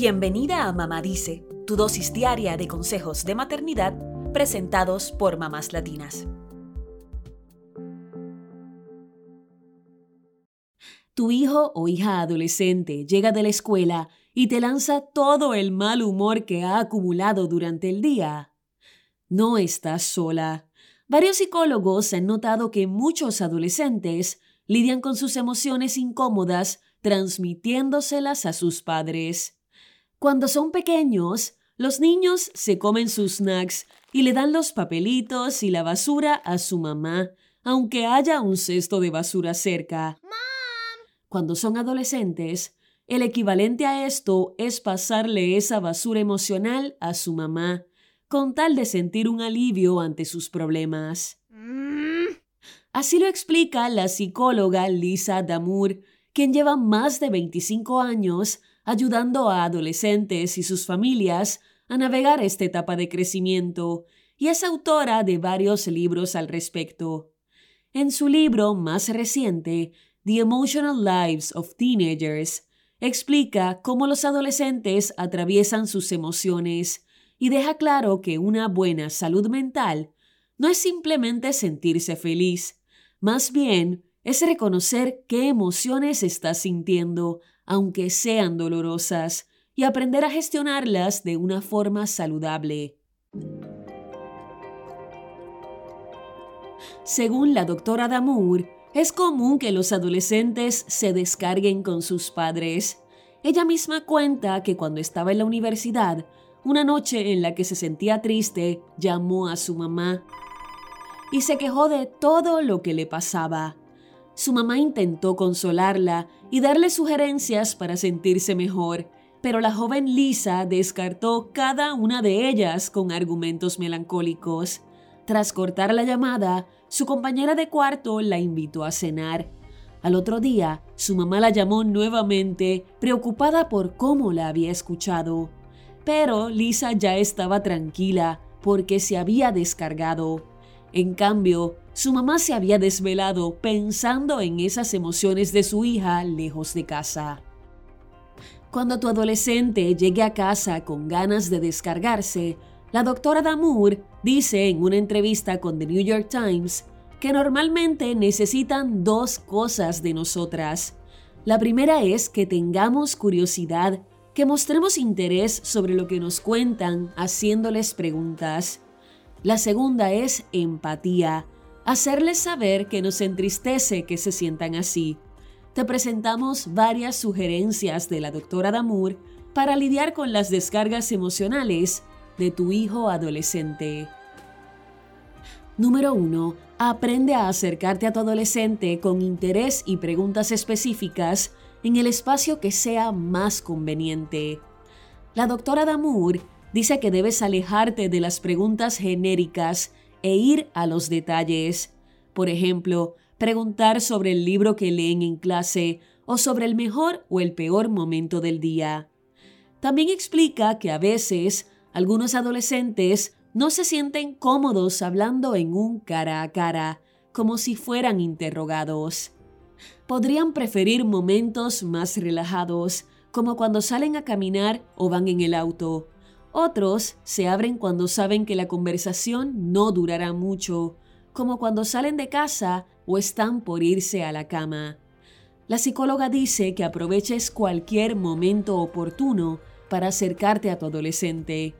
Bienvenida a Mamá Dice, tu dosis diaria de consejos de maternidad presentados por mamás latinas. Tu hijo o hija adolescente llega de la escuela y te lanza todo el mal humor que ha acumulado durante el día. No estás sola. Varios psicólogos han notado que muchos adolescentes lidian con sus emociones incómodas transmitiéndoselas a sus padres. Cuando son pequeños, los niños se comen sus snacks y le dan los papelitos y la basura a su mamá, aunque haya un cesto de basura cerca. Cuando son adolescentes, el equivalente a esto es pasarle esa basura emocional a su mamá, con tal de sentir un alivio ante sus problemas. Así lo explica la psicóloga Lisa Damour, quien lleva más de 25 años ayudando a adolescentes y sus familias a navegar esta etapa de crecimiento, y es autora de varios libros al respecto. En su libro más reciente, The Emotional Lives of Teenagers, explica cómo los adolescentes atraviesan sus emociones y deja claro que una buena salud mental no es simplemente sentirse feliz, más bien es reconocer qué emociones estás sintiendo, aunque sean dolorosas, y aprender a gestionarlas de una forma saludable. Según la doctora Damour, es común que los adolescentes se descarguen con sus padres. Ella misma cuenta que cuando estaba en la universidad, una noche en la que se sentía triste, llamó a su mamá y se quejó de todo lo que le pasaba. Su mamá intentó consolarla y darle sugerencias para sentirse mejor, pero la joven Lisa descartó cada una de ellas con argumentos melancólicos. Tras cortar la llamada, su compañera de cuarto la invitó a cenar. Al otro día, su mamá la llamó nuevamente, preocupada por cómo la había escuchado. Pero Lisa ya estaba tranquila porque se había descargado. En cambio, su mamá se había desvelado pensando en esas emociones de su hija lejos de casa. Cuando tu adolescente llegue a casa con ganas de descargarse, la doctora Damour dice en una entrevista con The New York Times que normalmente necesitan dos cosas de nosotras. La primera es que tengamos curiosidad, que mostremos interés sobre lo que nos cuentan haciéndoles preguntas. La segunda es empatía, hacerles saber que nos entristece que se sientan así. Te presentamos varias sugerencias de la doctora Damour para lidiar con las descargas emocionales de tu hijo adolescente. Número 1. Aprende a acercarte a tu adolescente con interés y preguntas específicas en el espacio que sea más conveniente. La doctora Damour dice que debes alejarte de las preguntas genéricas e ir a los detalles. Por ejemplo, preguntar sobre el libro que leen en clase o sobre el mejor o el peor momento del día. También explica que a veces algunos adolescentes no se sienten cómodos hablando en un cara a cara, como si fueran interrogados. Podrían preferir momentos más relajados, como cuando salen a caminar o van en el auto, otros se abren cuando saben que la conversación no durará mucho, como cuando salen de casa o están por irse a la cama. La psicóloga dice que aproveches cualquier momento oportuno para acercarte a tu adolescente.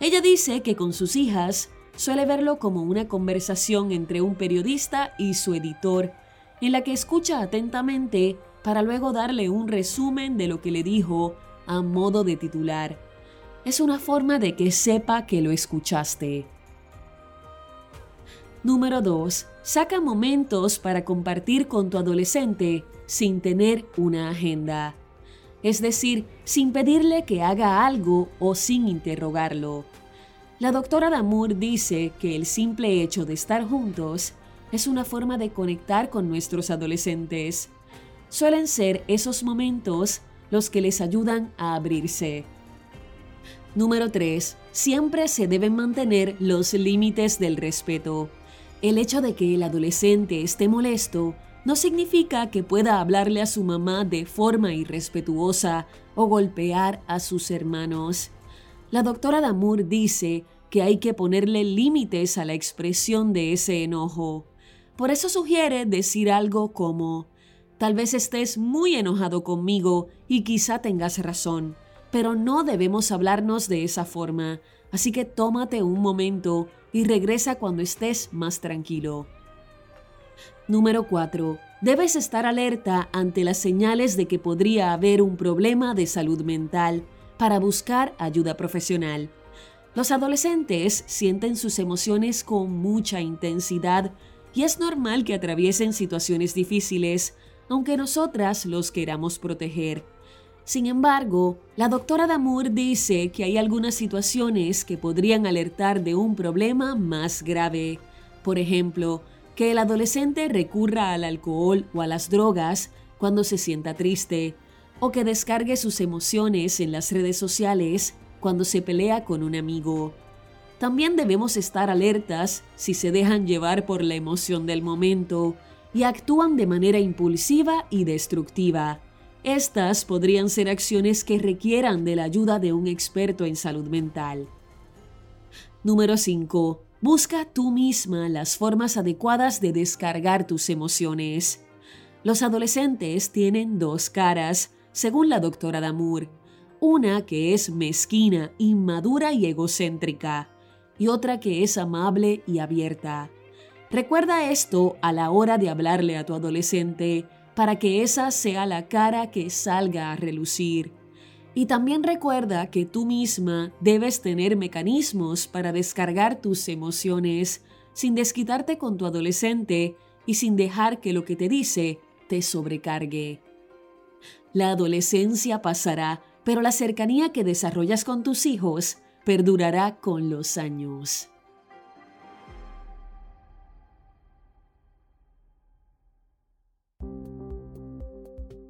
Ella dice que con sus hijas suele verlo como una conversación entre un periodista y su editor, en la que escucha atentamente para luego darle un resumen de lo que le dijo a modo de titular es una forma de que sepa que lo escuchaste. Número 2. Saca momentos para compartir con tu adolescente sin tener una agenda. Es decir, sin pedirle que haga algo o sin interrogarlo. La doctora Damour dice que el simple hecho de estar juntos es una forma de conectar con nuestros adolescentes. Suelen ser esos momentos los que les ayudan a abrirse. Número 3. Siempre se deben mantener los límites del respeto. El hecho de que el adolescente esté molesto no significa que pueda hablarle a su mamá de forma irrespetuosa o golpear a sus hermanos. La doctora Damour dice que hay que ponerle límites a la expresión de ese enojo. Por eso sugiere decir algo como, tal vez estés muy enojado conmigo y quizá tengas razón, pero no debemos hablarnos de esa forma, así que tómate un momento y regresa cuando estés más tranquilo. Número 4. Debes estar alerta ante las señales de que podría haber un problema de salud mental para buscar ayuda profesional. Los adolescentes sienten sus emociones con mucha intensidad y es normal que atraviesen situaciones difíciles, aunque nosotras los queramos proteger. Sin embargo, la doctora Damour dice que hay algunas situaciones que podrían alertar de un problema más grave. Por ejemplo, que el adolescente recurra al alcohol o a las drogas cuando se sienta triste, o que descargue sus emociones en las redes sociales cuando se pelea con un amigo. También debemos estar alertas si se dejan llevar por la emoción del momento y actúan de manera impulsiva y destructiva. Estas podrían ser acciones que requieran de la ayuda de un experto en salud mental. Número 5. Busca tú misma las formas adecuadas de descargar tus emociones. Los adolescentes tienen dos caras, según la doctora Damour. Una que es mezquina, inmadura y egocéntrica, y otra que es amable y abierta. Recuerda esto a la hora de hablarle a tu adolescente para que esa sea la cara que salga a relucir. Y también recuerda que tú misma debes tener mecanismos para descargar tus emociones sin desquitarte con tu adolescente y sin dejar que lo que te dice te sobrecargue. La adolescencia pasará, pero la cercanía que desarrollas con tus hijos perdurará con los años.